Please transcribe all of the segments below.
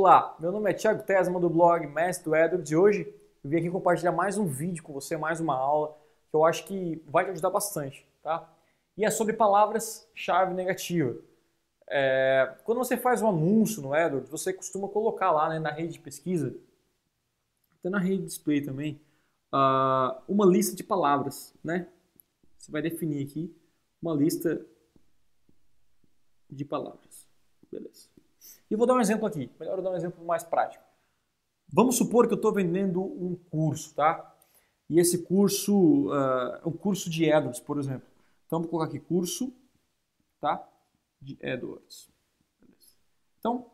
Olá, meu nome é Thiago Tesma do blog Mestre do Edwards e hoje eu vim aqui compartilhar mais um vídeo com você, mais uma aula que eu acho que vai te ajudar bastante, tá? E é sobre palavras-chave negativa. É, quando você faz um anúncio no AdWords, você costuma colocar lá né, na rede de pesquisa, até na rede de display também, uh, uma lista de palavras, né? Você vai definir aqui uma lista de palavras. Beleza. E vou dar um exemplo aqui. Melhor eu dar um exemplo mais prático. Vamos supor que eu estou vendendo um curso, tá? E esse curso uh, é um curso de AdWords, por exemplo. Então, vou colocar aqui curso, tá? De AdWords. Então,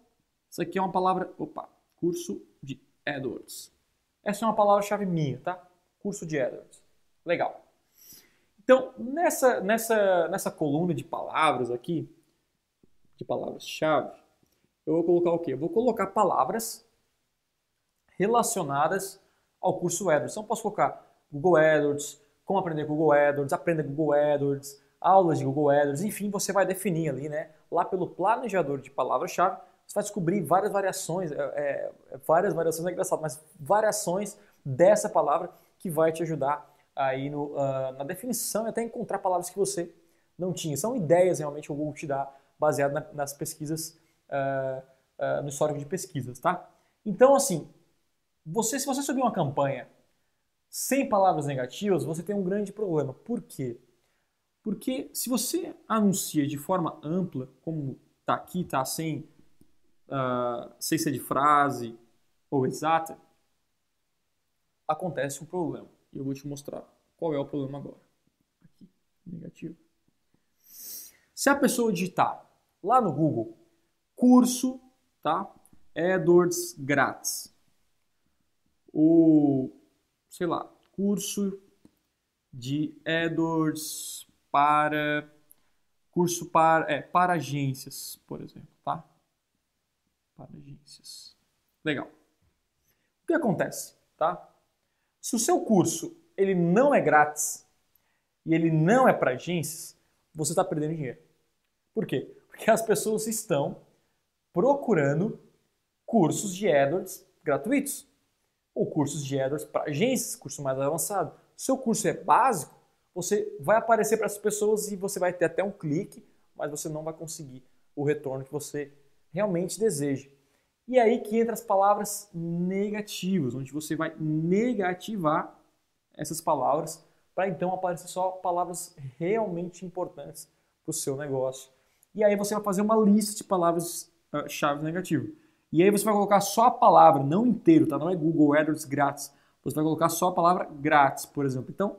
isso aqui é uma palavra, opa, curso de AdWords. Essa é uma palavra-chave minha, tá? Curso de AdWords. Legal. Então, nessa, nessa, nessa coluna de palavras aqui, de palavras-chave, eu vou colocar o quê? Eu vou colocar palavras relacionadas ao curso AdWords. Então, posso colocar Google AdWords, como aprender Google AdWords, aprenda Google AdWords, aulas de Google AdWords, enfim, você vai definir ali, né? Lá pelo planejador de palavras-chave, você vai descobrir várias variações, é, é, várias variações, é engraçado, mas variações dessa palavra que vai te ajudar aí no, uh, na definição e até encontrar palavras que você não tinha. São ideias realmente que o Google te dá baseado na, nas pesquisas, uh, no histórico de pesquisas, tá? Então, assim, você, se você subir uma campanha sem palavras negativas, você tem um grande problema. Por quê? Porque se você anuncia de forma ampla, como está aqui, está sem, uh, sem ser de frase ou exata, acontece um problema. E eu vou te mostrar qual é o problema agora. Aqui, negativo. Se a pessoa digitar lá no Google curso, tá? AdWords grátis. O, sei lá, curso de AdWords para curso para é, para agências, por exemplo, tá? Para agências. Legal. O que acontece, tá? Se o seu curso ele não é grátis e ele não é para agências, você está perdendo dinheiro. Por quê? Porque as pessoas estão procurando cursos de AdWords gratuitos ou cursos de AdWords para agências, curso mais avançado. Se seu curso é básico, você vai aparecer para as pessoas e você vai ter até um clique, mas você não vai conseguir o retorno que você realmente deseja. E aí que entra as palavras negativas, onde você vai negativar essas palavras para então aparecer só palavras realmente importantes para o seu negócio. E aí você vai fazer uma lista de palavras-chave uh, negativas. E aí você vai colocar só a palavra, não inteiro, tá? Não é Google AdWords grátis. Você vai colocar só a palavra grátis, por exemplo. Então,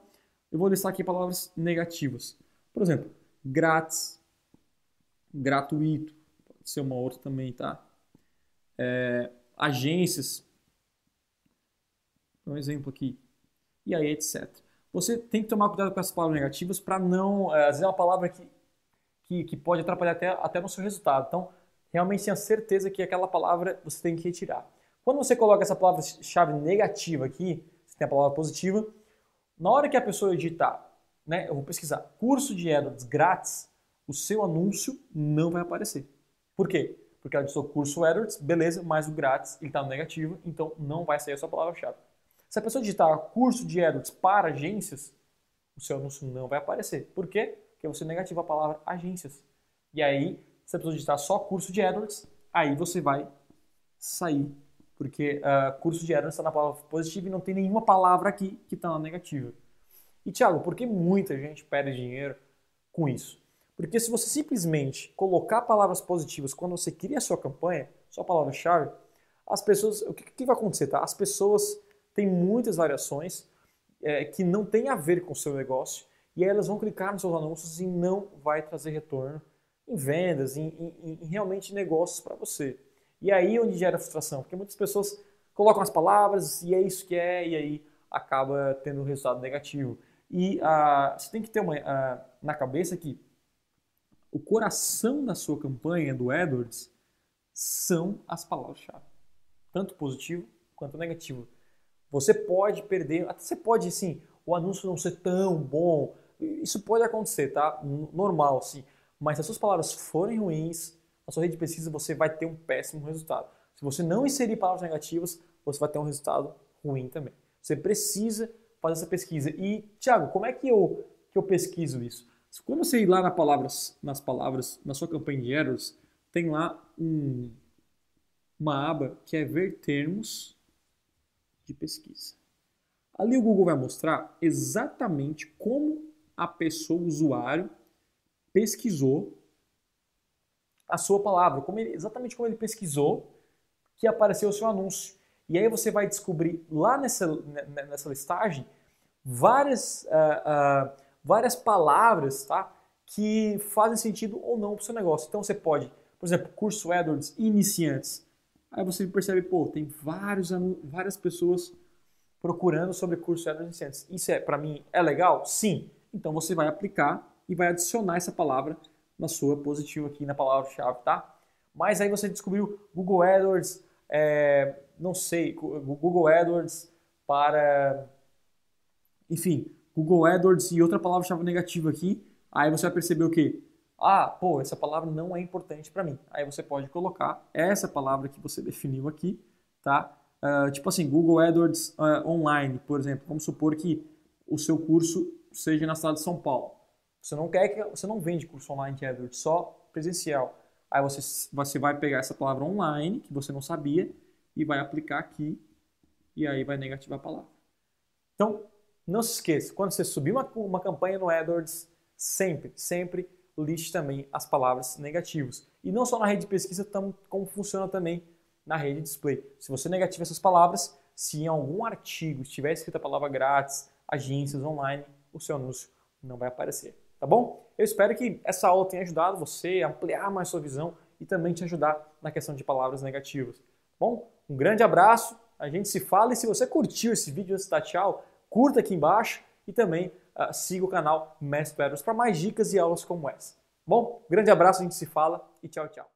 eu vou listar aqui palavras negativas. Por exemplo, grátis, gratuito, pode ser uma outra também, tá? é, agências, um exemplo aqui, e aí etc. Você tem que tomar cuidado com as palavras negativas para não, é, às vezes é uma palavra que, que, que, pode atrapalhar até, até no seu resultado. Então, realmente tenha certeza que aquela palavra você tem que retirar. Quando você coloca essa palavra-chave negativa aqui, você tem a palavra positiva, na hora que a pessoa digitar, né, eu vou pesquisar curso de AdWords grátis, o seu anúncio não vai aparecer. Por quê? porque ela digitou curso AdWords, beleza, mas o grátis ele está no negativo, então não vai sair a sua palavra-chave. Se a pessoa digitar curso de AdWords para agências, o seu anúncio não vai aparecer. Por quê? Porque você negativa a palavra agências. E aí, se a pessoa digitar só curso de AdWords, aí você vai sair. Porque uh, curso de AdWords está na palavra positiva e não tem nenhuma palavra aqui que está na negativa. E Thiago, por que muita gente perde dinheiro com isso? Porque se você simplesmente colocar palavras positivas quando você cria a sua campanha, sua palavra-chave, as pessoas. O que, que, vai acontecer? Tá? As pessoas têm muitas variações é, que não tem a ver com o seu negócio e aí elas vão clicar nos seus anúncios e não vai trazer retorno em vendas, em, em, em realmente negócios para você. E aí é onde gera frustração, porque muitas pessoas colocam as palavras e é isso que é, e aí acaba tendo um resultado negativo. E uh, você tem que ter uma, uh, na cabeça que o coração da sua campanha do AdWords são as palavras-chave, tanto positivo quanto negativo. Você pode perder, até você pode, sim, o anúncio não ser tão bom, isso pode acontecer, tá? Normal, sim. Mas se as suas palavras forem ruins, a sua rede de pesquisa você vai ter um péssimo resultado. Se você não inserir palavras negativas, você vai ter um resultado ruim também. Você precisa fazer essa pesquisa. E, Thiago, como é que eu, que eu pesquiso isso? Quando você ir lá na palavras, nas palavras, na sua campanha de errors, tem lá um, uma aba que é ver termos de pesquisa. Ali o Google vai mostrar exatamente como a pessoa, o usuário, pesquisou a sua palavra, como ele, exatamente como ele pesquisou que apareceu o seu anúncio. E aí você vai descobrir lá nessa, nessa listagem várias, uh, uh, várias palavras tá, que fazem sentido ou não para o seu negócio. Então você pode, por exemplo, curso AdWords iniciantes. Aí você percebe, pô, tem vários, várias pessoas procurando sobre curso AdWords iniciantes. Isso é, para mim, é legal? Sim. Então você vai aplicar e vai adicionar essa palavra na sua positiva aqui na palavra-chave, tá? Mas aí você descobriu Google AdWords, é, não sei, Google AdWords para, enfim, Google AdWords e outra palavra-chave negativa aqui, aí você vai perceber o quê? Ah, pô, essa palavra não é importante para mim. Aí você pode colocar essa palavra que você definiu aqui, tá? Uh, tipo assim, Google AdWords uh, online, por exemplo. Vamos supor que o seu curso seja na cidade de São Paulo. Você não quer que você não vende curso online de AdWords, só presencial. Aí você, você vai pegar essa palavra online, que você não sabia, e vai aplicar aqui, e aí vai negativar a palavra. Então, não se esqueça, quando você subir uma, uma campanha no AdWords, sempre, sempre liste também as palavras negativas. E não só na rede de pesquisa, como funciona também na rede de display. Se você negativa essas palavras, se em algum artigo estiver escrita a palavra grátis, agências online, o seu anúncio não vai aparecer, tá bom? Eu espero que essa aula tenha ajudado você a ampliar mais sua visão e também te ajudar na questão de palavras negativas. Tá bom, um grande abraço, a gente se fala e se você curtiu esse vídeo antes dar tchau, curta aqui embaixo e também uh, siga o canal Mestre Pedros para mais dicas e aulas como essa. Bom, grande abraço, a gente se fala e tchau, tchau.